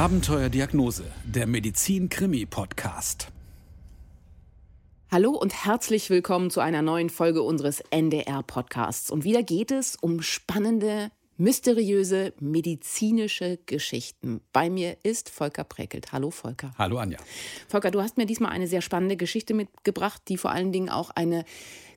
Abenteuerdiagnose, der Medizin-Krimi-Podcast. Hallo und herzlich willkommen zu einer neuen Folge unseres NDR-Podcasts. Und wieder geht es um spannende, mysteriöse medizinische Geschichten. Bei mir ist Volker Präkelt. Hallo Volker. Hallo Anja. Volker, du hast mir diesmal eine sehr spannende Geschichte mitgebracht, die vor allen Dingen auch eine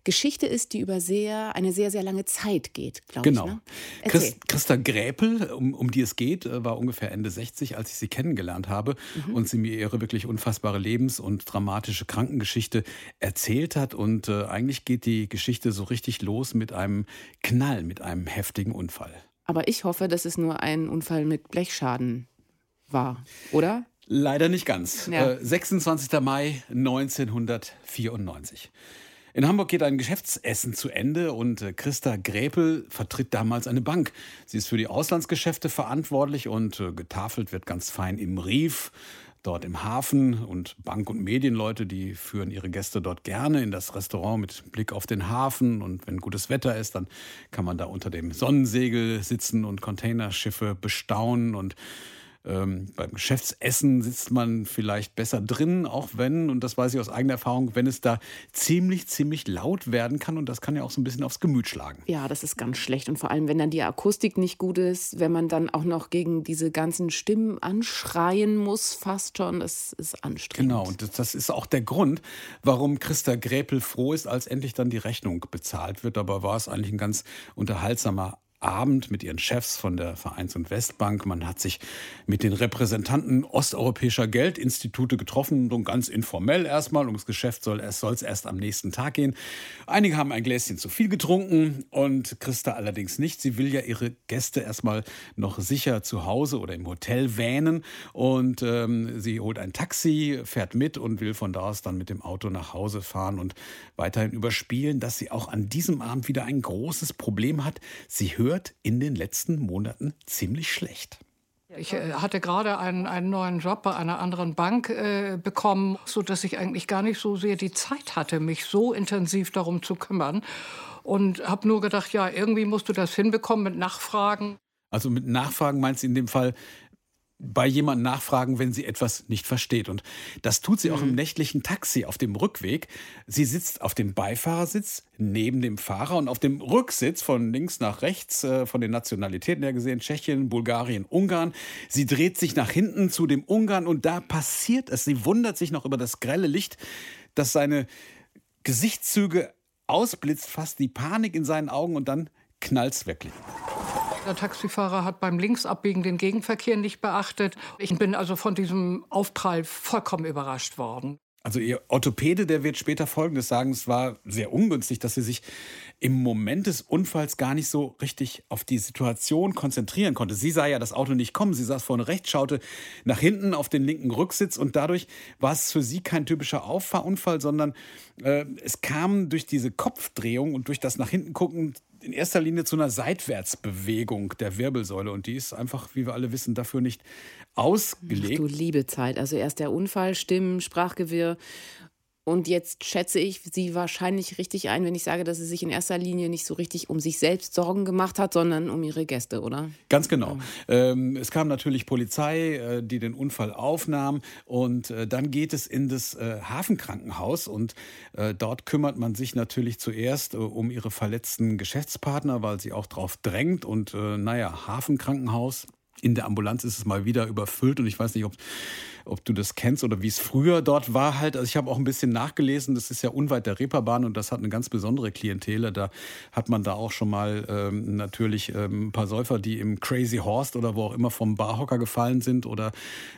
Geschichte ist, die über sehr, eine sehr, sehr lange Zeit geht, glaube genau. ich. Genau. Ne? Christ, Christa Gräpel, um, um die es geht, äh, war ungefähr Ende 60, als ich sie kennengelernt habe mhm. und sie mir ihre wirklich unfassbare Lebens- und dramatische Krankengeschichte erzählt hat. Und äh, eigentlich geht die Geschichte so richtig los mit einem Knall, mit einem heftigen Unfall. Aber ich hoffe, dass es nur ein Unfall mit Blechschaden war, oder? Leider nicht ganz. Ja. Äh, 26. Mai 1994. In Hamburg geht ein Geschäftsessen zu Ende und äh, Christa Gräpel vertritt damals eine Bank. Sie ist für die Auslandsgeschäfte verantwortlich und äh, getafelt wird ganz fein im Rief dort im Hafen und Bank- und Medienleute, die führen ihre Gäste dort gerne in das Restaurant mit Blick auf den Hafen. Und wenn gutes Wetter ist, dann kann man da unter dem Sonnensegel sitzen und Containerschiffe bestaunen und ähm, beim Geschäftsessen sitzt man vielleicht besser drin, auch wenn, und das weiß ich aus eigener Erfahrung, wenn es da ziemlich, ziemlich laut werden kann und das kann ja auch so ein bisschen aufs Gemüt schlagen. Ja, das ist ganz schlecht und vor allem, wenn dann die Akustik nicht gut ist, wenn man dann auch noch gegen diese ganzen Stimmen anschreien muss, fast schon, das ist anstrengend. Genau, und das ist auch der Grund, warum Christa Gräpel froh ist, als endlich dann die Rechnung bezahlt wird. Aber war es eigentlich ein ganz unterhaltsamer Abend mit ihren Chefs von der Vereins- und Westbank. Man hat sich mit den Repräsentanten osteuropäischer Geldinstitute getroffen, so ganz informell erstmal. Ums Geschäft soll es soll erst am nächsten Tag gehen. Einige haben ein Gläschen zu viel getrunken und Christa allerdings nicht. Sie will ja ihre Gäste erstmal noch sicher zu Hause oder im Hotel wähnen und ähm, sie holt ein Taxi, fährt mit und will von da aus dann mit dem Auto nach Hause fahren und weiterhin überspielen, dass sie auch an diesem Abend wieder ein großes Problem hat. Sie hört hört in den letzten Monaten ziemlich schlecht. Ich äh, hatte gerade einen, einen neuen Job bei einer anderen Bank äh, bekommen, sodass ich eigentlich gar nicht so sehr die Zeit hatte, mich so intensiv darum zu kümmern. Und habe nur gedacht, ja, irgendwie musst du das hinbekommen mit Nachfragen. Also mit Nachfragen meinst du in dem Fall, bei jemandem nachfragen, wenn sie etwas nicht versteht. Und das tut sie auch im mhm. nächtlichen Taxi auf dem Rückweg. Sie sitzt auf dem Beifahrersitz neben dem Fahrer und auf dem Rücksitz von links nach rechts, äh, von den Nationalitäten her gesehen, Tschechien, Bulgarien, Ungarn. Sie dreht sich nach hinten zu dem Ungarn und da passiert es. Sie wundert sich noch über das grelle Licht, das seine Gesichtszüge ausblitzt, fast die Panik in seinen Augen und dann knallt's wirklich. Der Taxifahrer hat beim Linksabbiegen den Gegenverkehr nicht beachtet. Ich bin also von diesem Aufprall vollkommen überrascht worden. Also Ihr Orthopäde, der wird später Folgendes sagen, es war sehr ungünstig, dass Sie sich im Moment des Unfalls gar nicht so richtig auf die Situation konzentrieren konnte. Sie sah ja das Auto nicht kommen, sie saß vorne rechts, schaute nach hinten auf den linken Rücksitz und dadurch war es für sie kein typischer Auffahrunfall, sondern äh, es kam durch diese Kopfdrehung und durch das nach hinten gucken in erster Linie zu einer Seitwärtsbewegung der Wirbelsäule und die ist einfach, wie wir alle wissen, dafür nicht ausgelegt. Ach, du liebe Zeit, also erst der Unfall, Stimmen, Sprachgewirr und jetzt schätze ich sie wahrscheinlich richtig ein, wenn ich sage, dass sie sich in erster Linie nicht so richtig um sich selbst Sorgen gemacht hat, sondern um ihre Gäste, oder? Ganz genau. Ähm, es kam natürlich Polizei, äh, die den Unfall aufnahm. Und äh, dann geht es in das äh, Hafenkrankenhaus. Und dort kümmert man sich natürlich zuerst um ihre verletzten Geschäftspartner, weil sie auch darauf drängt. Und naja, Hafenkrankenhaus. In der Ambulanz ist es mal wieder überfüllt und ich weiß nicht, ob ob du das kennst oder wie es früher dort war halt. Also ich habe auch ein bisschen nachgelesen, das ist ja unweit der Reeperbahn und das hat eine ganz besondere Klientele. Da hat man da auch schon mal ähm, natürlich ähm, ein paar Säufer, die im Crazy Horst oder wo auch immer vom Barhocker gefallen sind oder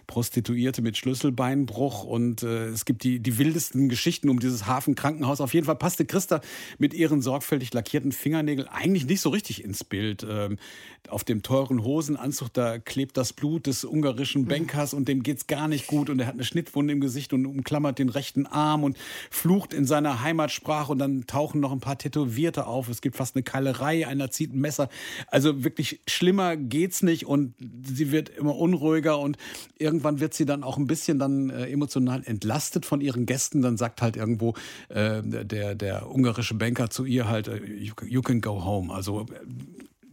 Prostituierte mit Schlüsselbeinbruch und äh, es gibt die, die wildesten Geschichten um dieses Hafenkrankenhaus. Auf jeden Fall passte Christa mit ihren sorgfältig lackierten Fingernägeln eigentlich nicht so richtig ins Bild. Ähm, auf dem teuren Hosenanzug, da klebt das Blut des ungarischen Bankers und dem geht's gar nicht gut und er hat eine Schnittwunde im Gesicht und umklammert den rechten Arm und flucht in seiner Heimatsprache und dann tauchen noch ein paar Tätowierte auf. Es gibt fast eine Keilerei, einer zieht ein Messer. Also wirklich schlimmer geht's nicht und sie wird immer unruhiger und irgendwann wird sie dann auch ein bisschen dann äh, emotional entlastet von ihren Gästen. Dann sagt halt irgendwo äh, der, der ungarische Banker zu ihr halt, äh, you, you can go home. Also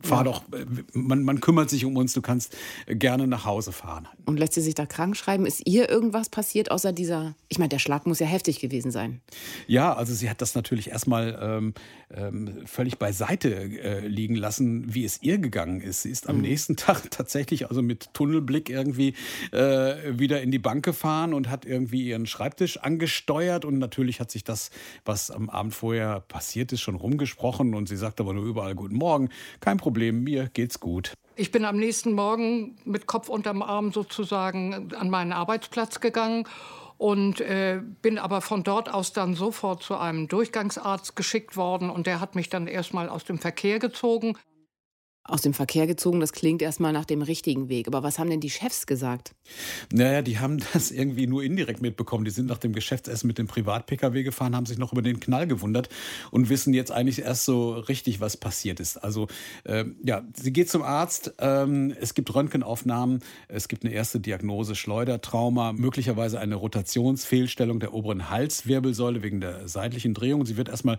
fahr doch, äh, man, man kümmert sich um uns, du kannst gerne nach Hause fahren. Und lässt sie sich da krank schreiben? Ist ihr irgendwas passiert außer dieser, ich meine, der Schlag muss ja heftig gewesen sein. Ja, also sie hat das natürlich erstmal ähm, ähm, völlig beiseite äh, liegen lassen, wie es ihr gegangen ist. Sie ist am mhm. nächsten Tag tatsächlich also mit Tunnelblick irgendwie äh, wieder in die Bank gefahren und hat irgendwie ihren Schreibtisch angesteuert und natürlich hat sich das, was am Abend vorher passiert ist, schon rumgesprochen und sie sagt aber nur überall Guten Morgen, kein Problem, mir geht's gut. Ich bin am nächsten Morgen mit Kopf unterm Arm sozusagen an meinen Arbeitsplatz gegangen und äh, bin aber von dort aus dann sofort zu einem Durchgangsarzt geschickt worden und der hat mich dann erstmal aus dem Verkehr gezogen aus dem Verkehr gezogen. Das klingt erstmal nach dem richtigen Weg. Aber was haben denn die Chefs gesagt? Naja, die haben das irgendwie nur indirekt mitbekommen. Die sind nach dem Geschäftsessen mit dem Privat-Pkw gefahren, haben sich noch über den Knall gewundert und wissen jetzt eigentlich erst so richtig, was passiert ist. Also, ähm, ja, sie geht zum Arzt. Ähm, es gibt Röntgenaufnahmen. Es gibt eine erste Diagnose Schleudertrauma, möglicherweise eine Rotationsfehlstellung der oberen Halswirbelsäule wegen der seitlichen Drehung. Sie wird erstmal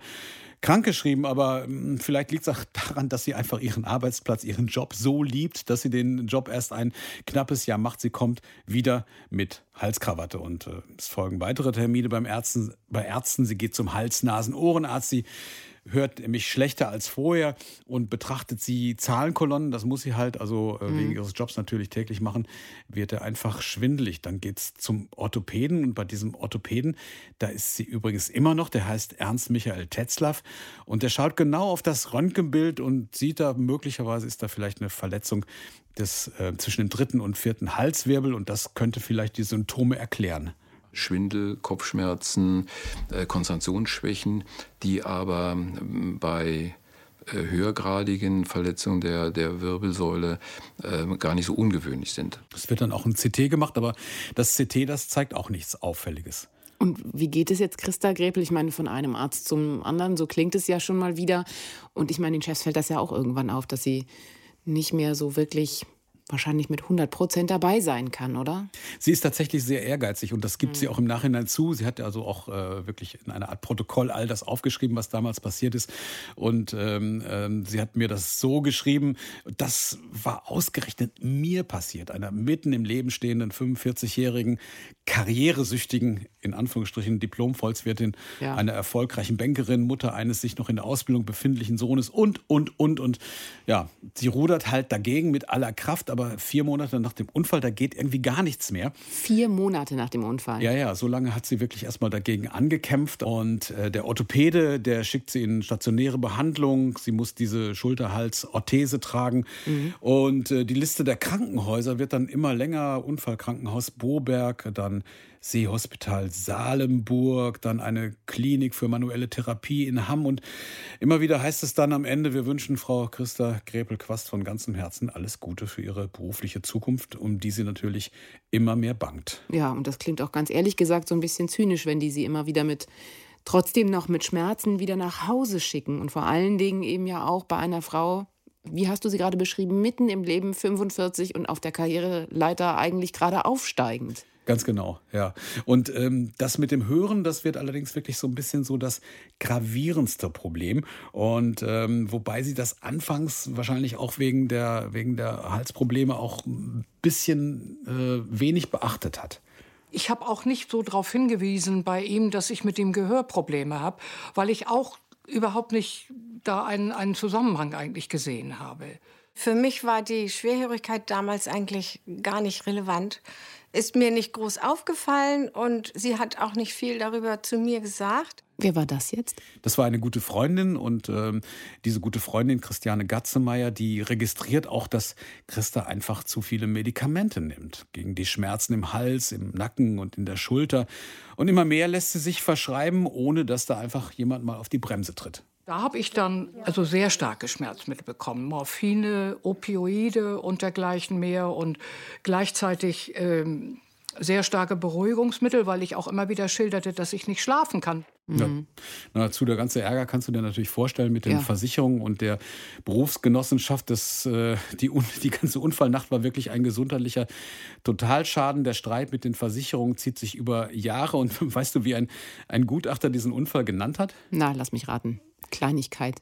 krankgeschrieben, aber hm, vielleicht liegt es auch daran, dass sie einfach ihren Arbeitsplatz, ihren Job so liebt, dass sie den Job erst ein knappes Jahr macht. Sie kommt wieder mit Halskrawatte und äh, es folgen weitere Termine beim Ärzten, bei Ärzten. Sie geht zum Hals-Nasen-Ohrenarzt. Sie hört mich schlechter als vorher und betrachtet sie Zahlenkolonnen, das muss sie halt, also äh, mhm. wegen ihres Jobs natürlich täglich machen, wird er einfach schwindelig. Dann geht es zum Orthopäden und bei diesem Orthopäden, da ist sie übrigens immer noch, der heißt Ernst Michael Tetzlaff und der schaut genau auf das Röntgenbild und sieht da, möglicherweise ist da vielleicht eine Verletzung des, äh, zwischen dem dritten und vierten Halswirbel und das könnte vielleicht die Symptome erklären. Schwindel, Kopfschmerzen, äh, Konzentrationsschwächen, die aber ähm, bei äh, höhergradigen Verletzungen der, der Wirbelsäule äh, gar nicht so ungewöhnlich sind. Es wird dann auch ein CT gemacht, aber das CT, das zeigt auch nichts Auffälliges. Und wie geht es jetzt, Christa Gräpel? Ich meine, von einem Arzt zum anderen, so klingt es ja schon mal wieder. Und ich meine, den Chefs fällt das ja auch irgendwann auf, dass sie nicht mehr so wirklich wahrscheinlich mit 100 Prozent dabei sein kann, oder? Sie ist tatsächlich sehr ehrgeizig und das gibt mhm. sie auch im Nachhinein zu. Sie hat also auch äh, wirklich in einer Art Protokoll all das aufgeschrieben, was damals passiert ist. Und ähm, ähm, sie hat mir das so geschrieben, das war ausgerechnet mir passiert, einer mitten im Leben stehenden 45-jährigen, karrieresüchtigen, in Anführungsstrichen Diplom-Volkswirtin, ja. einer erfolgreichen Bankerin, Mutter eines sich noch in der Ausbildung befindlichen Sohnes und, und, und, und. Ja, sie rudert halt dagegen mit aller Kraft, aber vier Monate nach dem Unfall, da geht irgendwie gar nichts mehr. Vier Monate nach dem Unfall? Ja, ja, so lange hat sie wirklich erstmal dagegen angekämpft. Und äh, der Orthopäde, der schickt sie in stationäre Behandlung. Sie muss diese Schulterhals-Orthese tragen. Mhm. Und äh, die Liste der Krankenhäuser wird dann immer länger. Unfallkrankenhaus Boberg, dann Seehospital Salemburg, dann eine Klinik für manuelle Therapie in Hamm. Und immer wieder heißt es dann am Ende, wir wünschen Frau Christa Grepel-Quast von ganzem Herzen alles Gute für ihre berufliche Zukunft, um die sie natürlich immer mehr bangt. Ja, und das klingt auch ganz ehrlich gesagt so ein bisschen zynisch, wenn die sie immer wieder mit trotzdem noch mit Schmerzen wieder nach Hause schicken. Und vor allen Dingen eben ja auch bei einer Frau, wie hast du sie gerade beschrieben, mitten im Leben 45 und auf der Karriereleiter eigentlich gerade aufsteigend. Ganz genau, ja. Und ähm, das mit dem Hören, das wird allerdings wirklich so ein bisschen so das gravierendste Problem. Und ähm, wobei sie das anfangs wahrscheinlich auch wegen der, wegen der Halsprobleme auch ein bisschen äh, wenig beachtet hat. Ich habe auch nicht so darauf hingewiesen bei ihm, dass ich mit dem Gehör Probleme habe, weil ich auch überhaupt nicht da einen, einen Zusammenhang eigentlich gesehen habe. Für mich war die Schwerhörigkeit damals eigentlich gar nicht relevant ist mir nicht groß aufgefallen und sie hat auch nicht viel darüber zu mir gesagt. Wer war das jetzt? Das war eine gute Freundin und ähm, diese gute Freundin, Christiane Gatzemeyer, die registriert auch, dass Christa einfach zu viele Medikamente nimmt. Gegen die Schmerzen im Hals, im Nacken und in der Schulter. Und immer mehr lässt sie sich verschreiben, ohne dass da einfach jemand mal auf die Bremse tritt. Da habe ich dann also sehr starke Schmerzmittel bekommen. Morphine, Opioide und dergleichen mehr und gleichzeitig ähm, sehr starke Beruhigungsmittel, weil ich auch immer wieder schilderte, dass ich nicht schlafen kann. Ja. Dazu der ganze Ärger kannst du dir natürlich vorstellen mit den ja. Versicherungen und der Berufsgenossenschaft. Das, äh, die, die ganze Unfallnacht war wirklich ein gesundheitlicher Totalschaden. Der Streit mit den Versicherungen zieht sich über Jahre. Und weißt du, wie ein, ein Gutachter diesen Unfall genannt hat? Na, lass mich raten. Kleinigkeit.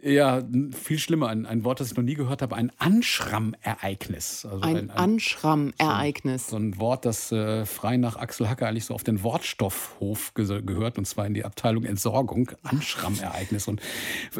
Ja, viel schlimmer, ein, ein Wort, das ich noch nie gehört habe, ein Anschrammereignis. Also ein, ein, ein Anschrammereignis. So, so, ein Wort, das äh, frei nach Axel Hacker eigentlich so auf den Wortstoffhof ge gehört, und zwar in die Abteilung Entsorgung. Anschrammereignis. Und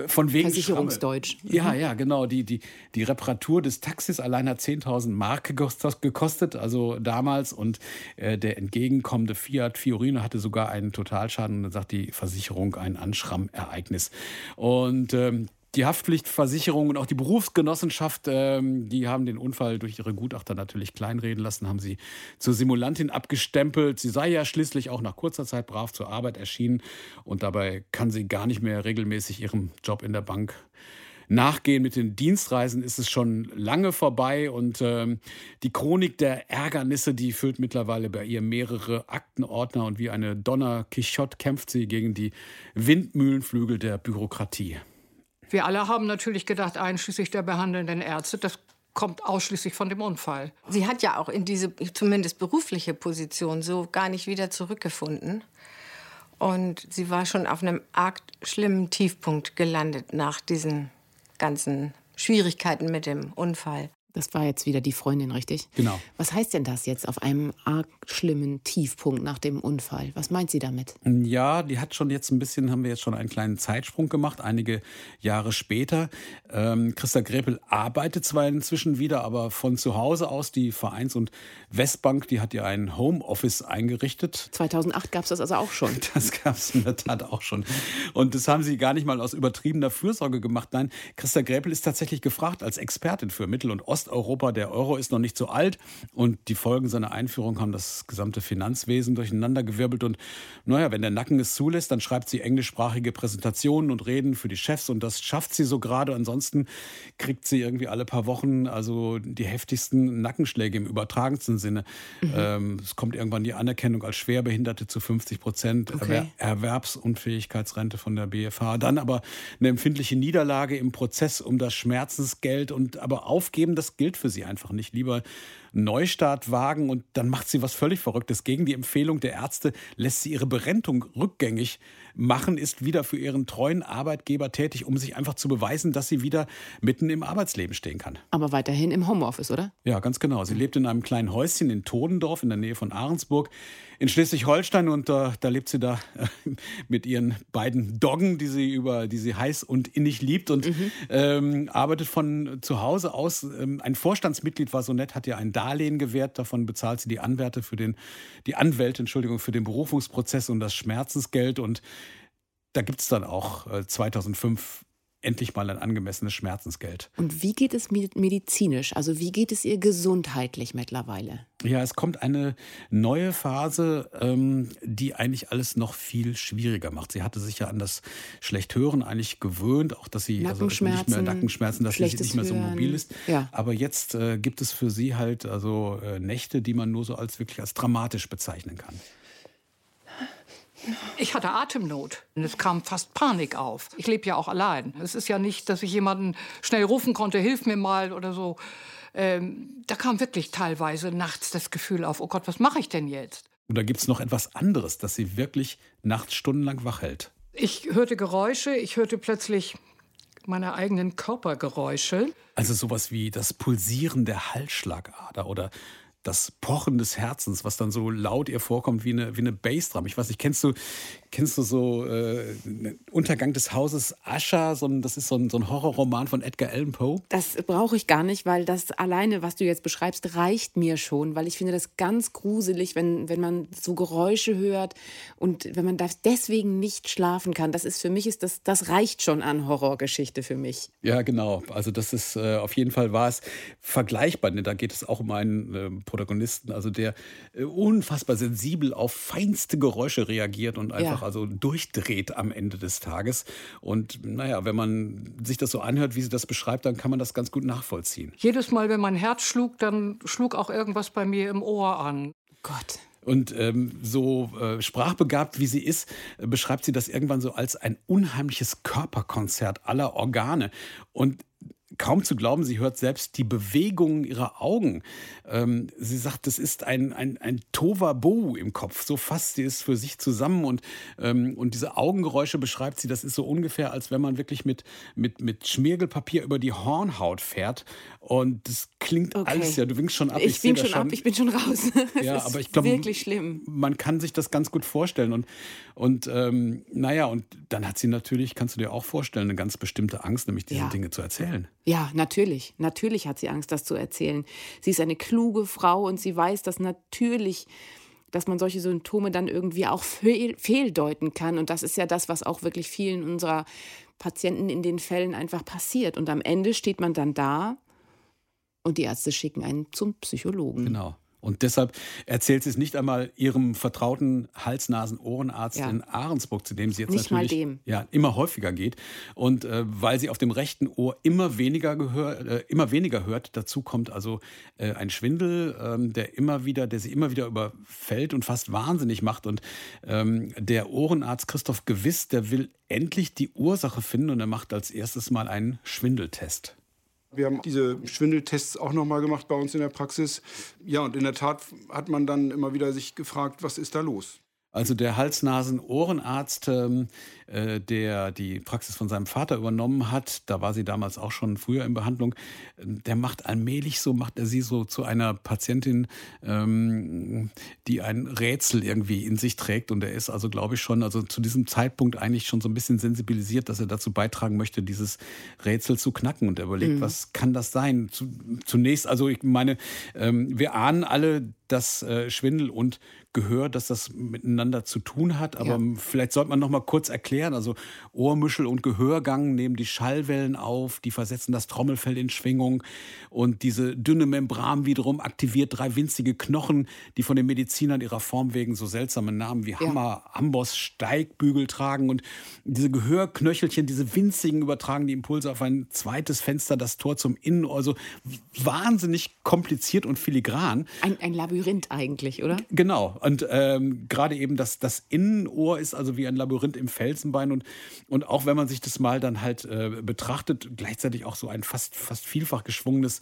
von wegen Versicherungsdeutsch. Schramme. Ja, ja, genau. Die, die, die Reparatur des Taxis allein hat 10.000 Mark gekostet, also damals. Und äh, der entgegenkommende Fiat Fiorino hatte sogar einen Totalschaden. Und dann sagt die Versicherung ein Anschrammereignis. Und ähm, die Haftpflichtversicherung und auch die Berufsgenossenschaft, ähm, die haben den Unfall durch ihre Gutachter natürlich kleinreden lassen, haben sie zur Simulantin abgestempelt. Sie sei ja schließlich auch nach kurzer Zeit brav zur Arbeit erschienen und dabei kann sie gar nicht mehr regelmäßig ihrem Job in der Bank nachgehen. Mit den Dienstreisen ist es schon lange vorbei und ähm, die Chronik der Ärgernisse, die füllt mittlerweile bei ihr mehrere Aktenordner und wie eine Donner Quixote kämpft sie gegen die Windmühlenflügel der Bürokratie. Wir alle haben natürlich gedacht, einschließlich der behandelnden Ärzte, das kommt ausschließlich von dem Unfall. Sie hat ja auch in diese zumindest berufliche Position so gar nicht wieder zurückgefunden. Und sie war schon auf einem arg schlimmen Tiefpunkt gelandet nach diesen ganzen Schwierigkeiten mit dem Unfall. Das war jetzt wieder die Freundin, richtig? Genau. Was heißt denn das jetzt auf einem arg schlimmen Tiefpunkt nach dem Unfall? Was meint sie damit? Ja, die hat schon jetzt ein bisschen, haben wir jetzt schon einen kleinen Zeitsprung gemacht, einige Jahre später. Ähm, Christa Grepel arbeitet zwar inzwischen wieder, aber von zu Hause aus. Die Vereins- und Westbank, die hat ja ein Homeoffice eingerichtet. 2008 gab es das also auch schon. Das gab es in der Tat auch schon. Und das haben sie gar nicht mal aus übertriebener Fürsorge gemacht. Nein, Christa Grepel ist tatsächlich gefragt als Expertin für Mittel- und Ost Osteuropa. Der Euro ist noch nicht so alt und die Folgen seiner Einführung haben das gesamte Finanzwesen durcheinandergewirbelt. Und naja, wenn der Nacken es zulässt, dann schreibt sie englischsprachige Präsentationen und Reden für die Chefs und das schafft sie so gerade. Ansonsten kriegt sie irgendwie alle paar Wochen also die heftigsten Nackenschläge im übertragensten Sinne. Mhm. Ähm, es kommt irgendwann die Anerkennung als Schwerbehinderte zu 50 Prozent, okay. Erwerbsunfähigkeitsrente von der BFH. Dann aber eine empfindliche Niederlage im Prozess um das Schmerzensgeld und aber aufgeben das gilt für sie einfach nicht. Lieber Neustart wagen und dann macht sie was völlig Verrücktes. Gegen die Empfehlung der Ärzte lässt sie ihre Berentung rückgängig machen, ist wieder für ihren treuen Arbeitgeber tätig, um sich einfach zu beweisen, dass sie wieder mitten im Arbeitsleben stehen kann. Aber weiterhin im Homeoffice, oder? Ja, ganz genau. Sie lebt in einem kleinen Häuschen in Todendorf in der Nähe von Ahrensburg in Schleswig-Holstein und äh, da lebt sie da äh, mit ihren beiden Doggen, die sie über, die sie heiß und innig liebt und mhm. ähm, arbeitet von zu Hause aus. Ähm, ein Vorstandsmitglied war so nett, hat ihr ein Darlehen gewährt, davon bezahlt sie die Anwärte für den, die Anwälte, Entschuldigung, für den Berufungsprozess und das Schmerzensgeld und da gibt es dann auch äh, 2005 endlich mal ein angemessenes Schmerzensgeld. Und wie geht es medizinisch? Also wie geht es ihr gesundheitlich mittlerweile? Ja, es kommt eine neue Phase, ähm, die eigentlich alles noch viel schwieriger macht. Sie hatte sich ja an das Schlechthören eigentlich gewöhnt, auch dass sie also nicht mehr Nackenschmerzen, dass sie nicht mehr so mobil ist. Ja. Aber jetzt äh, gibt es für sie halt also äh, Nächte, die man nur so als wirklich als dramatisch bezeichnen kann. Ich hatte Atemnot und es kam fast Panik auf. Ich lebe ja auch allein. Es ist ja nicht, dass ich jemanden schnell rufen konnte, hilf mir mal oder so. Ähm, da kam wirklich teilweise nachts das Gefühl auf, oh Gott, was mache ich denn jetzt? Und da gibt es noch etwas anderes, das sie wirklich nachts stundenlang wach hält. Ich hörte Geräusche, ich hörte plötzlich meine eigenen Körpergeräusche. Also sowas wie das Pulsieren der Halsschlagader oder das Pochen des Herzens, was dann so laut ihr vorkommt wie eine, wie eine Bassdrum. Ich weiß nicht, kennst du, kennst du so äh, Untergang des Hauses Ascher? So ein, das ist so ein, so ein Horrorroman von Edgar Allan Poe. Das brauche ich gar nicht, weil das alleine, was du jetzt beschreibst, reicht mir schon, weil ich finde das ganz gruselig, wenn, wenn man so Geräusche hört und wenn man deswegen nicht schlafen kann. Das ist für mich, ist das, das reicht schon an Horrorgeschichte für mich. Ja, genau. Also das ist äh, auf jeden Fall war es vergleichbar. Ne? Da geht es auch um einen äh, Protagonisten, also der äh, unfassbar sensibel auf feinste Geräusche reagiert und einfach ja. Also durchdreht am Ende des Tages. Und naja, wenn man sich das so anhört, wie sie das beschreibt, dann kann man das ganz gut nachvollziehen. Jedes Mal, wenn mein Herz schlug, dann schlug auch irgendwas bei mir im Ohr an. Gott. Und ähm, so äh, sprachbegabt wie sie ist, äh, beschreibt sie das irgendwann so als ein unheimliches Körperkonzert aller Organe. Und kaum zu glauben, sie hört selbst die Bewegungen ihrer Augen. Ähm, sie sagt, das ist ein, ein, ein Tovabu im Kopf. So fasst sie es für sich zusammen. Und, ähm, und diese Augengeräusche beschreibt sie, das ist so ungefähr, als wenn man wirklich mit, mit, mit Schmirgelpapier über die Hornhaut fährt. Und das klingt okay. alles ja, du winkst schon ab. Ich, ich bin schon, schon ab, ich bin schon raus. ja, aber ich glaube, wirklich schlimm. Man kann sich das ganz gut vorstellen. Und, und ähm, naja, und dann hat sie natürlich, kannst du dir auch vorstellen, eine ganz bestimmte Angst, nämlich diese ja. Dinge zu erzählen. Ja, natürlich. Natürlich hat sie Angst, das zu erzählen. Sie ist eine kluge Frau und sie weiß, dass natürlich dass man solche Symptome dann irgendwie auch fehl, fehldeuten kann. Und das ist ja das, was auch wirklich vielen unserer Patienten in den Fällen einfach passiert. Und am Ende steht man dann da und die Ärzte schicken einen zum Psychologen. Genau. Und deshalb erzählt sie es nicht einmal ihrem vertrauten Hals-Nasen-Ohrenarzt ja. in Ahrensburg, zu dem sie jetzt nicht natürlich Ja, immer häufiger geht. Und äh, weil sie auf dem rechten Ohr immer weniger, gehör, äh, immer weniger hört, dazu kommt also äh, ein Schwindel, ähm, der immer wieder, der sie immer wieder überfällt und fast wahnsinnig macht. Und ähm, der Ohrenarzt Christoph Gewiss, der will endlich die Ursache finden und er macht als erstes mal einen Schwindeltest. Wir haben diese Schwindeltests auch noch mal gemacht bei uns in der Praxis. Ja, und in der Tat hat man dann immer wieder sich gefragt, was ist da los? Also der Hals-Nasen-Ohrenarzt, ähm, äh, der die Praxis von seinem Vater übernommen hat, da war sie damals auch schon früher in Behandlung, der macht allmählich so, macht er sie so zu einer Patientin, ähm, die ein Rätsel irgendwie in sich trägt. Und er ist also, glaube ich, schon, also zu diesem Zeitpunkt eigentlich schon so ein bisschen sensibilisiert, dass er dazu beitragen möchte, dieses Rätsel zu knacken. Und er überlegt, mhm. was kann das sein? Zunächst, also ich meine, ähm, wir ahnen alle, dass äh, Schwindel und Gehör, dass das miteinander zu tun hat. Aber ja. vielleicht sollte man noch mal kurz erklären. Also Ohrmuschel und Gehörgang nehmen die Schallwellen auf, die versetzen das Trommelfell in Schwingung. Und diese dünne Membran wiederum aktiviert drei winzige Knochen, die von den Medizinern ihrer Form wegen so seltsame Namen wie Hammer, ja. Amboss, Steigbügel tragen. Und diese Gehörknöchelchen, diese winzigen, übertragen die Impulse auf ein zweites Fenster, das Tor zum Innenohr. Also wahnsinnig kompliziert und filigran. Ein, ein Labyrinth eigentlich, oder? Genau. Und ähm, gerade eben das, das Innenohr ist also wie ein Labyrinth im Felsenbein. Und, und auch wenn man sich das mal dann halt äh, betrachtet, gleichzeitig auch so ein fast, fast vielfach geschwungenes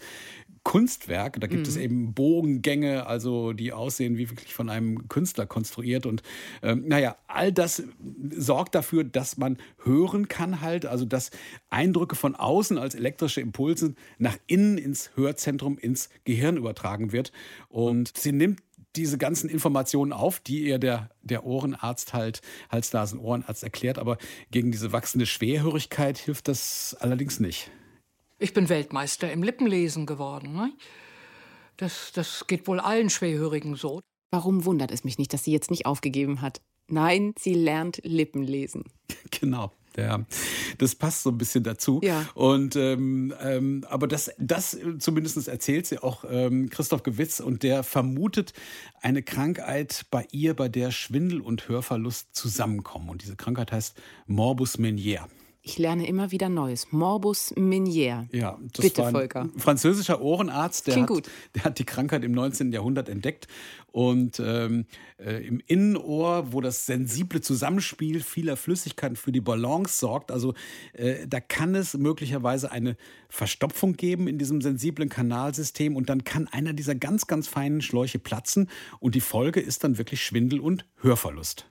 Kunstwerk. Da gibt mhm. es eben Bogengänge, also die aussehen wie wirklich von einem Künstler konstruiert. Und ähm, naja, all das sorgt dafür, dass man hören kann halt, also dass Eindrücke von außen als elektrische Impulse nach innen ins Hörzentrum, ins Gehirn übertragen wird. Und sie nimmt diese ganzen Informationen auf, die ihr der, der Ohrenarzt halt, Hals-Nasen-Ohrenarzt erklärt. Aber gegen diese wachsende Schwerhörigkeit hilft das allerdings nicht. Ich bin Weltmeister im Lippenlesen geworden. Ne? Das, das geht wohl allen Schwerhörigen so. Warum wundert es mich nicht, dass sie jetzt nicht aufgegeben hat? Nein, sie lernt Lippenlesen. Genau. Ja, das passt so ein bisschen dazu. Ja. Und ähm, ähm, aber das, das zumindest erzählt sie auch ähm, Christoph Gewitz und der vermutet eine Krankheit bei ihr, bei der Schwindel und Hörverlust zusammenkommen. Und diese Krankheit heißt Morbus Meniere. Ich lerne immer wieder Neues. Morbus Meniere. Ja, das Bitte, war ein Volker. französischer Ohrenarzt, der hat, der hat, die Krankheit im 19. Jahrhundert entdeckt. Und ähm, äh, im Innenohr, wo das sensible Zusammenspiel vieler Flüssigkeiten für die Balance sorgt, also äh, da kann es möglicherweise eine Verstopfung geben in diesem sensiblen Kanalsystem und dann kann einer dieser ganz, ganz feinen Schläuche platzen und die Folge ist dann wirklich Schwindel und Hörverlust.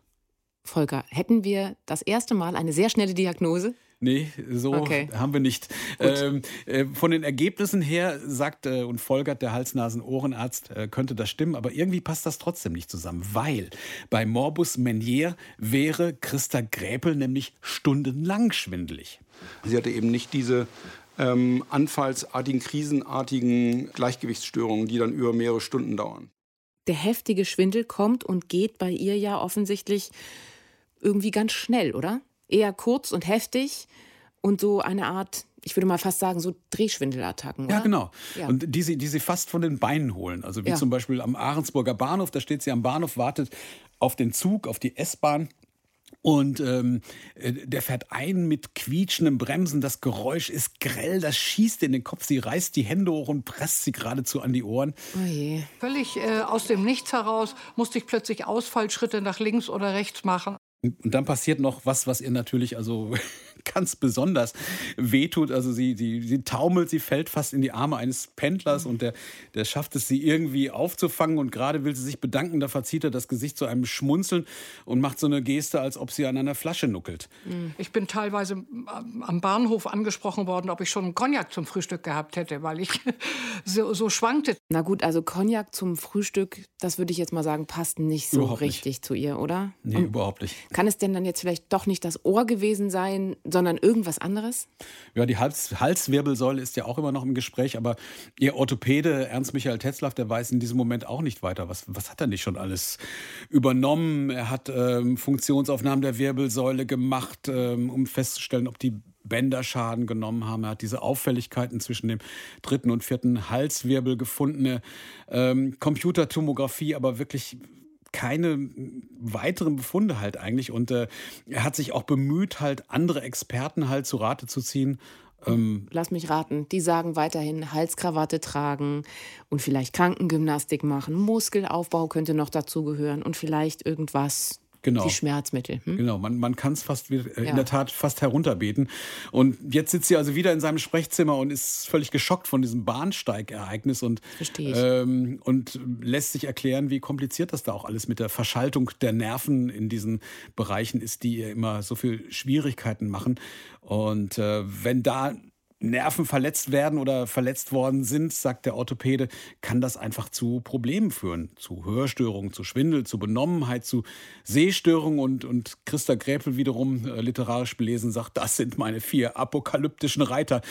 Volker, hätten wir das erste Mal eine sehr schnelle Diagnose? Nee, so okay. haben wir nicht. Ähm, äh, von den Ergebnissen her sagt äh, und folgert der Hals-Nasen-Ohrenarzt, äh, könnte das stimmen, aber irgendwie passt das trotzdem nicht zusammen, weil bei Morbus Menier wäre Christa Gräpel nämlich stundenlang schwindelig. Sie hatte eben nicht diese ähm, anfallsartigen, krisenartigen Gleichgewichtsstörungen, die dann über mehrere Stunden dauern. Der heftige Schwindel kommt und geht bei ihr ja offensichtlich irgendwie ganz schnell, oder? Eher kurz und heftig und so eine Art, ich würde mal fast sagen, so Drehschwindelattacken. Oder? Ja, genau. Ja. Und die sie, die sie fast von den Beinen holen. Also wie ja. zum Beispiel am Ahrensburger Bahnhof, da steht sie am Bahnhof, wartet auf den Zug, auf die S-Bahn. Und ähm, äh, der fährt ein mit quietschenden Bremsen. Das Geräusch ist grell, das schießt in den Kopf. Sie reißt die Hände hoch und presst sie geradezu an die Ohren. Oh je. Völlig äh, aus dem Nichts heraus musste ich plötzlich Ausfallschritte nach links oder rechts machen. Und dann passiert noch was, was ihr natürlich also ganz besonders wehtut. Also sie, sie, sie taumelt, sie fällt fast in die Arme eines Pendlers und der, der schafft es, sie irgendwie aufzufangen. Und gerade will sie sich bedanken, da verzieht er das Gesicht zu einem Schmunzeln und macht so eine Geste, als ob sie an einer Flasche nuckelt. Mhm. Ich bin teilweise am Bahnhof angesprochen worden, ob ich schon einen Cognac zum Frühstück gehabt hätte, weil ich so, so schwankte. Na gut, also Cognac zum Frühstück, das würde ich jetzt mal sagen, passt nicht so überhaupt richtig nicht. zu ihr, oder? Nee, und überhaupt nicht. Kann es denn dann jetzt vielleicht doch nicht das Ohr gewesen sein, sondern irgendwas anderes? Ja, die Hals Halswirbelsäule ist ja auch immer noch im Gespräch, aber Ihr Orthopäde Ernst Michael Tetzlaff, der weiß in diesem Moment auch nicht weiter. Was, was hat er nicht schon alles übernommen? Er hat ähm, Funktionsaufnahmen der Wirbelsäule gemacht, ähm, um festzustellen, ob die Bänder Schaden genommen haben. Er hat diese Auffälligkeiten zwischen dem dritten und vierten Halswirbel gefunden. Ähm, Computertomographie, aber wirklich keine weiteren Befunde halt eigentlich. Und äh, er hat sich auch bemüht, halt andere Experten halt zu Rate zu ziehen. Ähm, Lass mich raten, die sagen weiterhin Halskrawatte tragen und vielleicht Krankengymnastik machen. Muskelaufbau könnte noch dazugehören und vielleicht irgendwas genau. die Schmerzmittel. Hm? Genau, man, man kann es fast äh, in ja. der Tat fast herunterbeten. Und jetzt sitzt sie also wieder in seinem Sprechzimmer und ist völlig geschockt von diesem Bahnsteigereignis und, ähm, und lässt sich erklären, wie kompliziert das da auch alles mit der Verschaltung der Nerven in diesen Bereichen ist, die ihr immer so viel Schwierigkeiten machen. Und äh, wenn da Nerven verletzt werden oder verletzt worden sind, sagt der Orthopäde, kann das einfach zu Problemen führen. Zu Hörstörungen, zu Schwindel, zu Benommenheit, zu Sehstörungen. Und, und Christa Gräpel wiederum, äh, literarisch belesen, sagt, das sind meine vier apokalyptischen Reiter.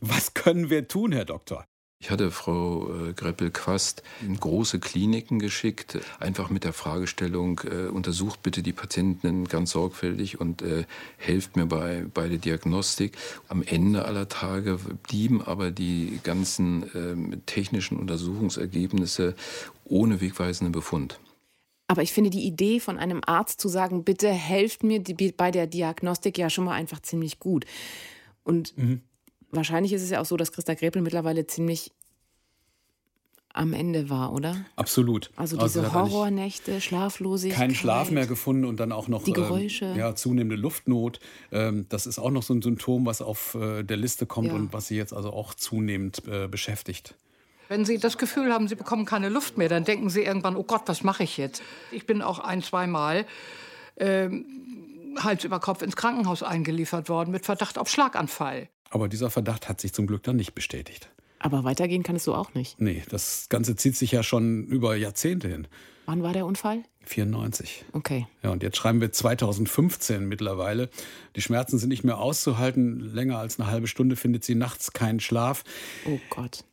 Was können wir tun, Herr Doktor? Ich hatte Frau äh, Greppel-Quast in große Kliniken geschickt, einfach mit der Fragestellung, äh, untersucht bitte die Patienten ganz sorgfältig und äh, helft mir bei, bei der Diagnostik. Am Ende aller Tage blieben aber die ganzen äh, technischen Untersuchungsergebnisse ohne wegweisenden Befund. Aber ich finde die Idee von einem Arzt zu sagen, bitte helft mir bei der Diagnostik ja schon mal einfach ziemlich gut. Und mhm wahrscheinlich ist es ja auch so, dass Christa Gräpel mittlerweile ziemlich am Ende war, oder? Absolut. Also diese also Horrornächte, Schlaflosigkeit. Keinen Schlaf mehr gefunden und dann auch noch die Geräusche. Ähm, ja, zunehmende Luftnot. Ähm, das ist auch noch so ein Symptom, was auf äh, der Liste kommt ja. und was sie jetzt also auch zunehmend äh, beschäftigt. Wenn Sie das Gefühl haben, Sie bekommen keine Luft mehr, dann denken Sie irgendwann, oh Gott, was mache ich jetzt? Ich bin auch ein, zweimal ähm, Hals über Kopf ins Krankenhaus eingeliefert worden mit Verdacht auf Schlaganfall. Aber dieser Verdacht hat sich zum Glück dann nicht bestätigt. Aber weitergehen kann es so auch nicht. Nee, das Ganze zieht sich ja schon über Jahrzehnte hin. Wann war der Unfall? 94. Okay. Ja, und jetzt schreiben wir 2015 mittlerweile. Die Schmerzen sind nicht mehr auszuhalten. Länger als eine halbe Stunde findet sie nachts keinen Schlaf. Oh Gott.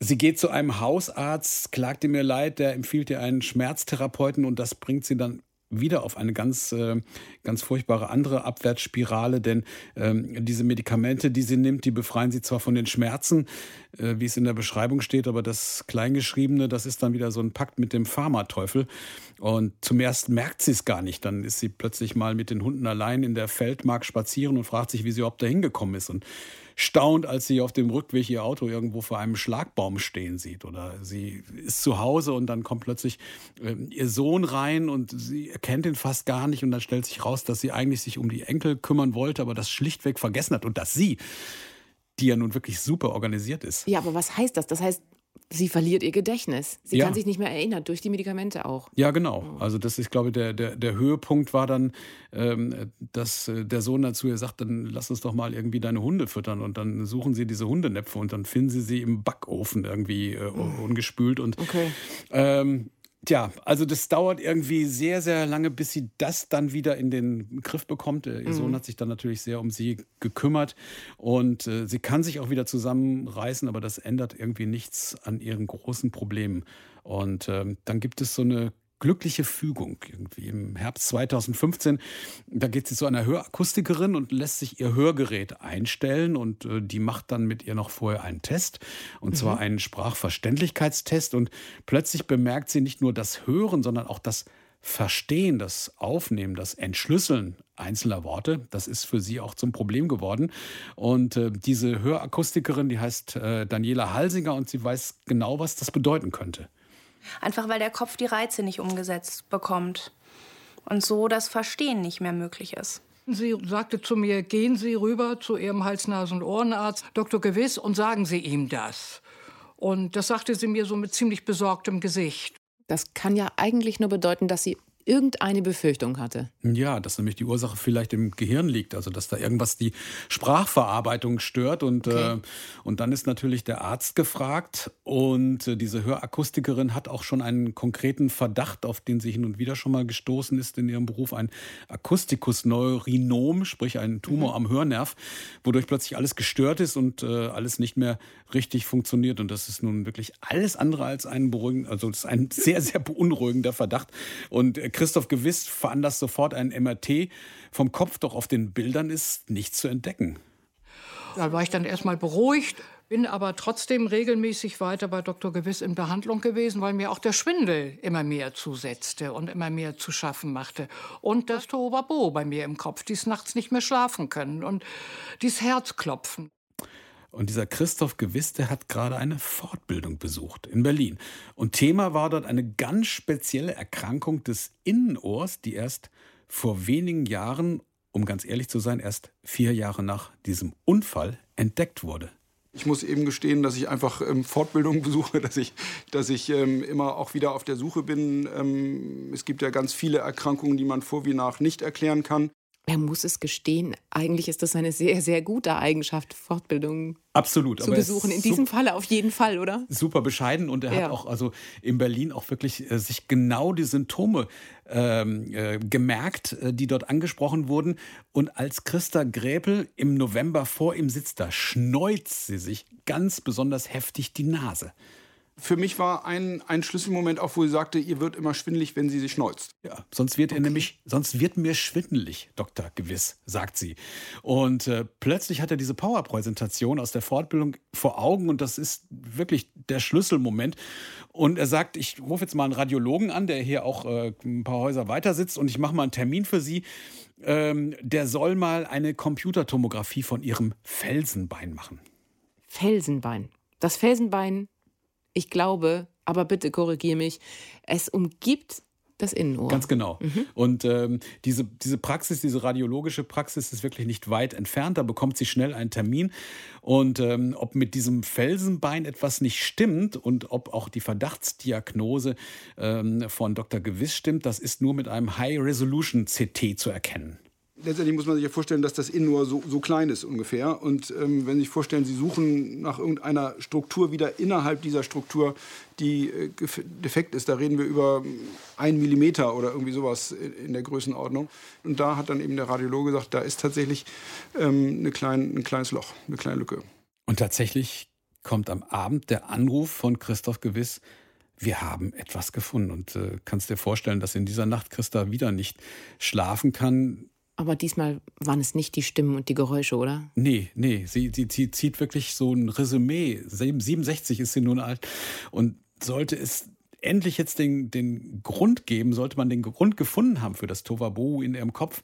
Sie geht zu einem Hausarzt, klagt ihm mir leid, der empfiehlt ihr einen Schmerztherapeuten und das bringt sie dann wieder auf eine ganz, äh, ganz furchtbare andere Abwärtsspirale, denn ähm, diese Medikamente, die sie nimmt, die befreien sie zwar von den Schmerzen, äh, wie es in der Beschreibung steht, aber das Kleingeschriebene, das ist dann wieder so ein Pakt mit dem Pharmateufel. Und zum ersten merkt sie es gar nicht. Dann ist sie plötzlich mal mit den Hunden allein in der Feldmark spazieren und fragt sich, wie sie überhaupt da hingekommen ist. Und staunt, als sie auf dem Rückweg ihr Auto irgendwo vor einem Schlagbaum stehen sieht. Oder sie ist zu Hause und dann kommt plötzlich äh, ihr Sohn rein und sie erkennt ihn fast gar nicht. Und dann stellt sich raus, dass sie eigentlich sich um die Enkel kümmern wollte, aber das schlichtweg vergessen hat. Und dass sie die ja nun wirklich super organisiert ist. Ja, aber was heißt das? Das heißt, sie verliert ihr Gedächtnis. Sie ja. kann sich nicht mehr erinnern, durch die Medikamente auch. Ja, genau. Also das ist, glaube ich, der, der, der Höhepunkt war dann, ähm, dass äh, der Sohn dazu ihr sagt, dann lass uns doch mal irgendwie deine Hunde füttern. Und dann suchen sie diese Hundenäpfe und dann finden sie sie im Backofen irgendwie äh, ungespült. Und okay. ähm, Tja, also das dauert irgendwie sehr, sehr lange, bis sie das dann wieder in den Griff bekommt. Ihr mhm. Sohn hat sich dann natürlich sehr um sie gekümmert und äh, sie kann sich auch wieder zusammenreißen, aber das ändert irgendwie nichts an ihren großen Problemen. Und ähm, dann gibt es so eine glückliche Fügung irgendwie. Im Herbst 2015, da geht sie zu einer Hörakustikerin und lässt sich ihr Hörgerät einstellen und äh, die macht dann mit ihr noch vorher einen Test und mhm. zwar einen Sprachverständlichkeitstest und plötzlich bemerkt sie nicht nur das Hören, sondern auch das Verstehen, das Aufnehmen, das Entschlüsseln einzelner Worte, das ist für sie auch zum Problem geworden. Und äh, diese Hörakustikerin, die heißt äh, Daniela Halsinger und sie weiß genau, was das bedeuten könnte. Einfach weil der Kopf die Reize nicht umgesetzt bekommt. und so das Verstehen nicht mehr möglich ist. Sie sagte zu mir, gehen Sie rüber zu Ihrem Hals-, Nasen- und Ohrenarzt, Dr. Gewiss, und sagen Sie ihm das. Und das sagte sie mir so mit ziemlich besorgtem Gesicht. Das kann ja eigentlich nur bedeuten, dass sie irgendeine Befürchtung hatte. Ja, dass nämlich die Ursache vielleicht im Gehirn liegt, also dass da irgendwas die Sprachverarbeitung stört. Und, okay. äh, und dann ist natürlich der Arzt gefragt. Und äh, diese Hörakustikerin hat auch schon einen konkreten Verdacht, auf den sie hin und wieder schon mal gestoßen ist in ihrem Beruf, ein Akustikus-Neurinom, sprich ein Tumor mhm. am Hörnerv, wodurch plötzlich alles gestört ist und äh, alles nicht mehr richtig funktioniert. Und das ist nun wirklich alles andere als ein beruhigend, also das ist ein sehr, sehr beunruhigender Verdacht. Und äh, Christoph Gewiss veranlasst sofort ein MRT. Vom Kopf doch auf den Bildern ist nichts zu entdecken. Da war ich dann erstmal beruhigt, bin aber trotzdem regelmäßig weiter bei Dr. Gewiss in Behandlung gewesen, weil mir auch der Schwindel immer mehr zusetzte und immer mehr zu schaffen machte. Und das Tohuwabo bei mir im Kopf, dies nachts nicht mehr schlafen können und dies Herzklopfen. Und dieser Christoph Gewiss, der hat gerade eine Fortbildung besucht in Berlin. Und Thema war dort eine ganz spezielle Erkrankung des Innenohrs, die erst vor wenigen Jahren, um ganz ehrlich zu sein, erst vier Jahre nach diesem Unfall entdeckt wurde. Ich muss eben gestehen, dass ich einfach ähm, Fortbildungen besuche, dass ich, dass ich ähm, immer auch wieder auf der Suche bin. Ähm, es gibt ja ganz viele Erkrankungen, die man vor wie nach nicht erklären kann. Er muss es gestehen, eigentlich ist das eine sehr, sehr gute Eigenschaft, Fortbildungen Absolut, zu besuchen. In diesem Falle auf jeden Fall, oder? Super bescheiden und er ja. hat auch also in Berlin auch wirklich äh, sich genau die Symptome ähm, äh, gemerkt, äh, die dort angesprochen wurden. Und als Christa Gräpel im November vor ihm sitzt, da schneuzt sie sich ganz besonders heftig die Nase. Für mich war ein, ein Schlüsselmoment auch, wo sie sagte, ihr wird immer schwindelig, wenn sie sich schneuzt. Ja, sonst wird okay. er nämlich, sonst wird mir schwindelig, Doktor, gewiss, sagt sie. Und äh, plötzlich hat er diese Powerpräsentation aus der Fortbildung vor Augen und das ist wirklich der Schlüsselmoment. Und er sagt, ich rufe jetzt mal einen Radiologen an, der hier auch äh, ein paar Häuser weiter sitzt und ich mache mal einen Termin für Sie. Ähm, der soll mal eine Computertomographie von Ihrem Felsenbein machen. Felsenbein. Das Felsenbein ich glaube, aber bitte korrigiere mich, es umgibt das Innenohr. Ganz genau. Mhm. Und ähm, diese, diese Praxis, diese radiologische Praxis ist wirklich nicht weit entfernt. Da bekommt sie schnell einen Termin. Und ähm, ob mit diesem Felsenbein etwas nicht stimmt und ob auch die Verdachtsdiagnose ähm, von Dr. Gewiss stimmt, das ist nur mit einem High-Resolution-CT zu erkennen letztendlich muss man sich ja vorstellen, dass das Innenohr so, so klein ist ungefähr. Und ähm, wenn Sie sich vorstellen, Sie suchen nach irgendeiner Struktur wieder innerhalb dieser Struktur, die äh, defekt ist, da reden wir über ein Millimeter oder irgendwie sowas in der Größenordnung. Und da hat dann eben der Radiologe gesagt, da ist tatsächlich ähm, eine klein, ein kleines Loch, eine kleine Lücke. Und tatsächlich kommt am Abend der Anruf von Christoph Gewiss, wir haben etwas gefunden. Und äh, kannst dir vorstellen, dass in dieser Nacht Christa wieder nicht schlafen kann. Aber diesmal waren es nicht die Stimmen und die Geräusche, oder? Nee, nee. Sie, sie, sie zieht wirklich so ein Resümee. 67 ist sie nun alt. Und sollte es endlich jetzt den, den Grund geben, sollte man den Grund gefunden haben für das Tovabu in ihrem Kopf,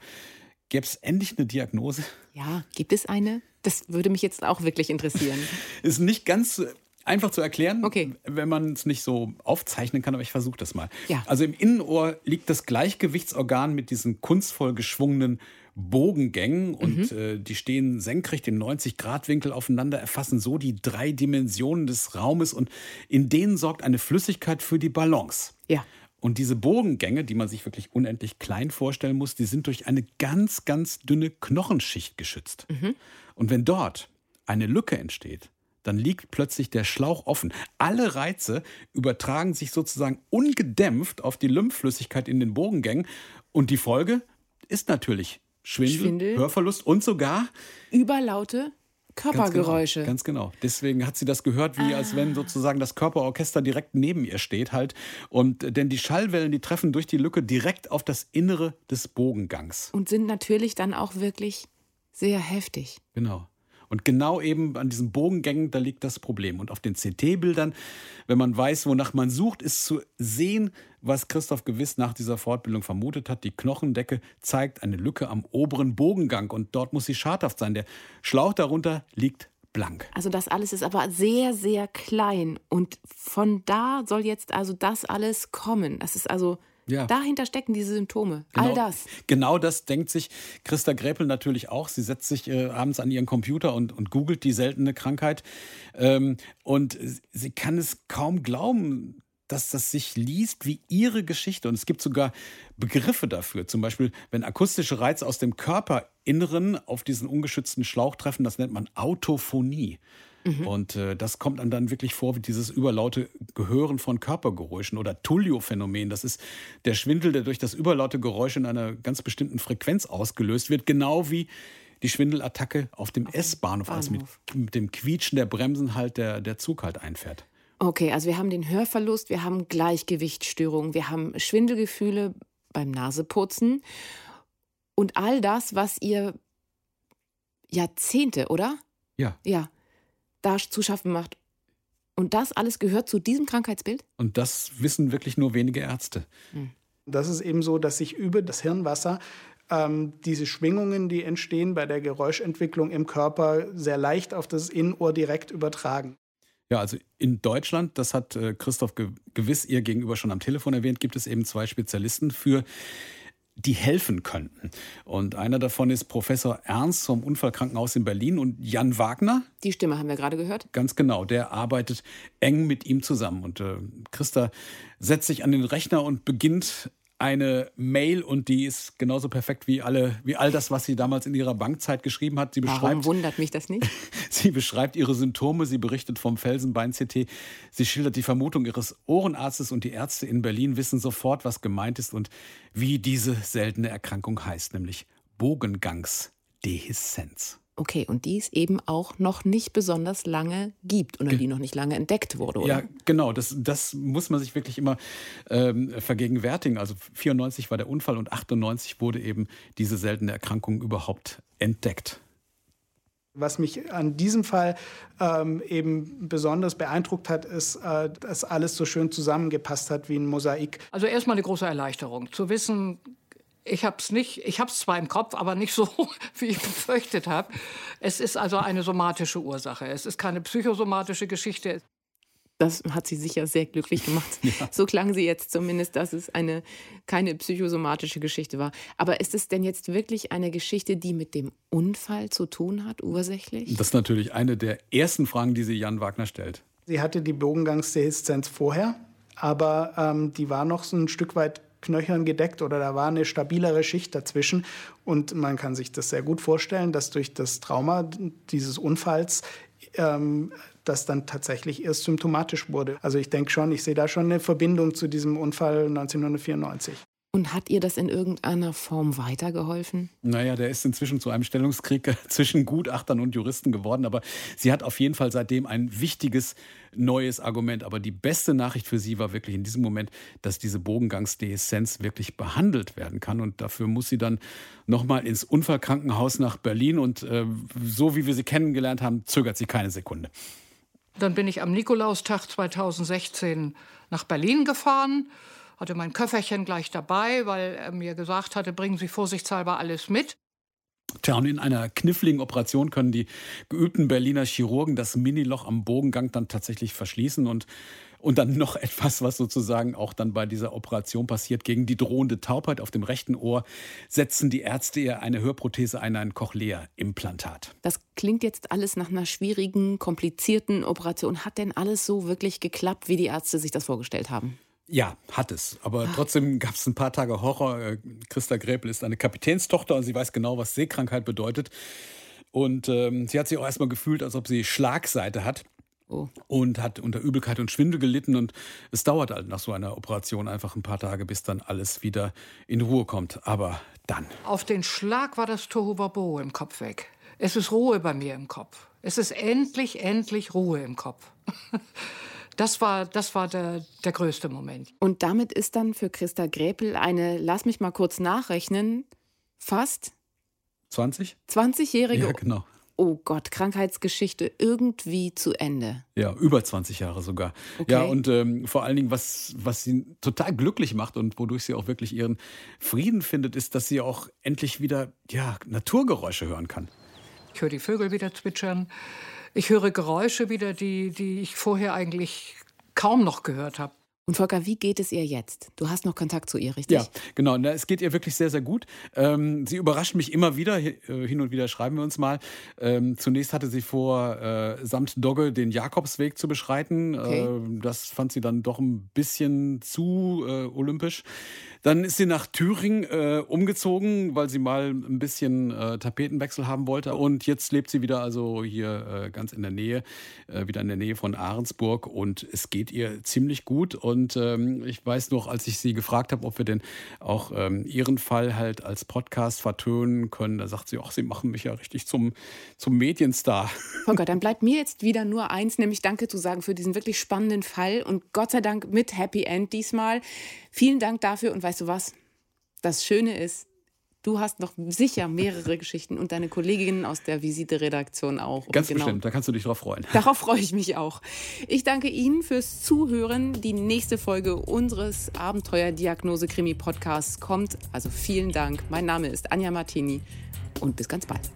gäbe es endlich eine Diagnose? Ja, gibt es eine? Das würde mich jetzt auch wirklich interessieren. ist nicht ganz einfach zu erklären, okay. wenn man es nicht so aufzeichnen kann, aber ich versuche das mal. Ja. Also im Innenohr liegt das Gleichgewichtsorgan mit diesen kunstvoll geschwungenen Bogengängen und mhm. äh, die stehen senkrecht im 90-Grad-Winkel aufeinander, erfassen so die drei Dimensionen des Raumes und in denen sorgt eine Flüssigkeit für die Balance. Ja. Und diese Bogengänge, die man sich wirklich unendlich klein vorstellen muss, die sind durch eine ganz, ganz dünne Knochenschicht geschützt. Mhm. Und wenn dort eine Lücke entsteht, dann liegt plötzlich der Schlauch offen. Alle Reize übertragen sich sozusagen ungedämpft auf die Lymphflüssigkeit in den Bogengängen und die Folge ist natürlich Schwindel, Schwindel. Hörverlust und sogar überlaute Körpergeräusche. Ganz genau, ganz genau. Deswegen hat sie das gehört, wie ah. als wenn sozusagen das Körperorchester direkt neben ihr steht halt. Und äh, denn die Schallwellen, die treffen durch die Lücke direkt auf das Innere des Bogengangs. Und sind natürlich dann auch wirklich sehr heftig. Genau. Und genau eben an diesen Bogengängen, da liegt das Problem. Und auf den CT-Bildern, wenn man weiß, wonach man sucht, ist zu sehen, was Christoph Gewiss nach dieser Fortbildung vermutet hat. Die Knochendecke zeigt eine Lücke am oberen Bogengang und dort muss sie schadhaft sein. Der Schlauch darunter liegt blank. Also das alles ist aber sehr, sehr klein und von da soll jetzt also das alles kommen. Das ist also Ja. Dahinter stecken diese Symptome. Genau, All das. Genau das denkt sich Christa Gräpel natürlich auch. Sie setzt sich äh, abends an ihren Computer und, und googelt die seltene Krankheit. Ähm, und sie kann es kaum glauben, dass das sich liest wie ihre Geschichte. Und es gibt sogar Begriffe dafür. Zum Beispiel, wenn akustische Reize aus dem Körperinneren auf diesen ungeschützten Schlauch treffen, das nennt man Autophonie. Mhm. Und äh, das kommt dann, dann wirklich vor wie dieses überlaute Gehören von Körpergeräuschen oder Tullio-Phänomen. Das ist der Schwindel, der durch das überlaute Geräusch in einer ganz bestimmten Frequenz ausgelöst wird, genau wie die Schwindelattacke auf dem S-Bahnhof, als mit, mit, dem Quietschen der Bremsen halt der, der Zug halt einfährt. Okay, also wir haben den Hörverlust, wir haben Gleichgewichtsstörungen, wir haben Schwindelgefühle beim Naseputzen und all das, was ihr Jahrzehnte, oder? Ja. Ja da zu schaffen macht. Und das alles gehört zu diesem Krankheitsbild? Und das wissen wirklich nur wenige Ärzte. Hm. Das ist eben so, dass sich über das Hirnwasser ähm, diese Schwingungen, die entstehen bei der Geräuschentwicklung im Körper, sehr leicht auf das Innenohr direkt übertragen. Ja, also in Deutschland, das hat äh, Christoph gewiss ihr gegenüber schon am Telefon erwähnt, gibt es eben zwei Spezialisten für die helfen könnten. Und einer davon ist Professor Ernst vom Unfallkrankenhaus in Berlin und Jan Wagner. Die Stimme haben wir gerade gehört. Ganz genau, der arbeitet eng mit ihm zusammen. Und äh, Christa setzt sich an den Rechner und beginnt eine Mail und die ist genauso perfekt wie alle, wie all das, was sie damals in ihrer Bankzeit geschrieben hat. Sie beschreibt, Warum wundert mich das nicht? sie beschreibt ihre Symptome, sie berichtet vom Felsenbein-CT, sie schildert die Vermutung ihres Ohrenarztes und die Ärzte in Berlin wissen sofort, was gemeint ist und wie diese seltene Erkrankung heißt, nämlich Bogengangsdehiszenz. Okay, und die es eben auch noch nicht besonders lange gibt oder die noch nicht lange entdeckt wurde, oder? Ja, genau. Das, das muss man sich wirklich immer ähm, vergegenwärtigen. Also 94 war der Unfall und 98 wurde eben diese seltene Erkrankung überhaupt entdeckt. Was mich an diesem Fall ähm, eben besonders beeindruckt hat, ist, äh, dass alles so schön zusammengepasst hat wie ein Mosaik. Also erstmal eine große Erleichterung, zu wissen, ich habe es nicht, ich habe es zwar im Kopf, aber nicht so, wie ich befürchtet habe. Es ist also eine somatische Ursache. Es ist keine psychosomatische Geschichte. Das hat sie sicher sehr glücklich gemacht. Ja. So klang sie jetzt zumindest, dass es eine keine psychosomatische Geschichte war. Aber ist es denn jetzt wirklich eine Geschichte, die mit dem Unfall zu tun hat, ursächlich? Das ist natürlich eine der ersten Fragen, die sie Jan Wagner stellt. Sie hatte die Bogengangsdehiszenz vorher, aber ähm, die war noch so ein Stück weit knöchern gedeckt oder da war eine stabilere Schicht dazwischen. Und man kann sich das sehr gut vorstellen, dass durch das Trauma dieses Unfalls ähm, das dann tatsächlich erst symptomatisch wurde. Also ich denke schon, ich sehe da schon eine Verbindung zu diesem Unfall 1994. Und hat ihr das in irgendeiner Form weitergeholfen? Naja, der ist inzwischen zu einem Stellungskrieg zwischen Gutachtern und Juristen geworden. Aber sie hat auf jeden Fall seitdem ein wichtiges neues Argument. Aber die beste Nachricht für sie war wirklich in diesem Moment, dass diese Bogengangsdeeszenz wirklich behandelt werden kann. Und dafür muss sie dann nochmal ins Unfallkrankenhaus nach Berlin. Und äh, so wie wir sie kennengelernt haben, zögert sie keine Sekunde. Dann bin ich am Nikolaustag 2016 nach Berlin gefahren hatte mein Köfferchen gleich dabei, weil er mir gesagt hatte, bringen Sie vorsichtshalber alles mit. Tja, und in einer kniffligen Operation können die geübten Berliner Chirurgen das Miniloch am Bogengang dann tatsächlich verschließen und und dann noch etwas, was sozusagen auch dann bei dieser Operation passiert. Gegen die drohende Taubheit auf dem rechten Ohr setzen die Ärzte ihr eine Hörprothese ein, ein Cochlea-Implantat. Das klingt jetzt alles nach einer schwierigen, komplizierten Operation. Hat denn alles so wirklich geklappt, wie die Ärzte sich das vorgestellt haben? Ja, hat es. Aber trotzdem gab es ein paar Tage Horror. Äh, Christa Gräpel ist eine Kapitänstochter und sie weiß genau, was Seekrankheit bedeutet. Und ähm, sie hat sich auch erstmal gefühlt, als ob sie Schlagseite hat. Oh. Und hat unter Übelkeit und Schwindel gelitten. Und es dauert halt nach so einer Operation einfach ein paar Tage, bis dann alles wieder in Ruhe kommt. Aber dann. Auf den Schlag war das Tohuwabo im Kopf weg. Es ist Ruhe bei mir im Kopf. Es ist endlich, endlich Ruhe im Kopf. Das war, das war der, der größte Moment. Und damit ist dann für Christa Gräpel eine, lass mich mal kurz nachrechnen, fast 20? 20-jährige ja, genau. Oh Gott, Krankheitsgeschichte irgendwie zu Ende. Ja, über 20 Jahre sogar. Okay. Ja, und ähm, vor allen Dingen, was, was sie total glücklich macht und wodurch sie auch wirklich ihren Frieden findet, ist, dass sie auch endlich wieder ja, Naturgeräusche hören kann. Ich höre die Vögel wieder zwitschern. Ich höre Geräusche wieder, die, die ich vorher eigentlich kaum noch gehört habe. Und Volker, wie geht es ihr jetzt? Du hast noch Kontakt zu ihr, richtig? Ja, genau. Es geht ihr wirklich sehr, sehr gut. Ähm, sie überrascht mich immer wieder. Äh, hin und wieder schreiben wir uns mal. Ähm, zunächst hatte sie vor, äh, samt Dogge den Jakobsweg zu beschreiten. Okay. Äh, das fand sie dann doch ein bisschen zu äh, olympisch. Dann ist sie nach Thüringen äh, umgezogen, weil sie mal ein bisschen äh, Tapetenwechsel haben wollte. Und jetzt lebt sie wieder also hier äh, ganz in der Nähe, äh, wieder in der Nähe von Ahrensburg. Und es geht ihr ziemlich gut. Und ähm, ich weiß noch, als ich sie gefragt habe, ob wir denn auch ähm, ihren Fall halt als Podcast vertönen können, da sagt sie, ach, sie machen mich ja richtig zum, zum Medienstar. Volker, dann bleibt mir jetzt wieder nur eins, nämlich Danke zu sagen für diesen wirklich spannenden Fall. Und Gott sei Dank mit Happy End diesmal. Vielen Dank dafür und weißt du was? Das Schöne ist, du hast noch sicher mehrere Geschichten und deine Kolleginnen aus der Visite-Redaktion auch. Ganz genau, bestimmt, da kannst du dich drauf freuen. Darauf freue ich mich auch. Ich danke Ihnen fürs Zuhören. Die nächste Folge unseres Abenteuer-Diagnose-Krimi-Podcasts kommt. Also vielen Dank. Mein Name ist Anja Martini und bis ganz bald.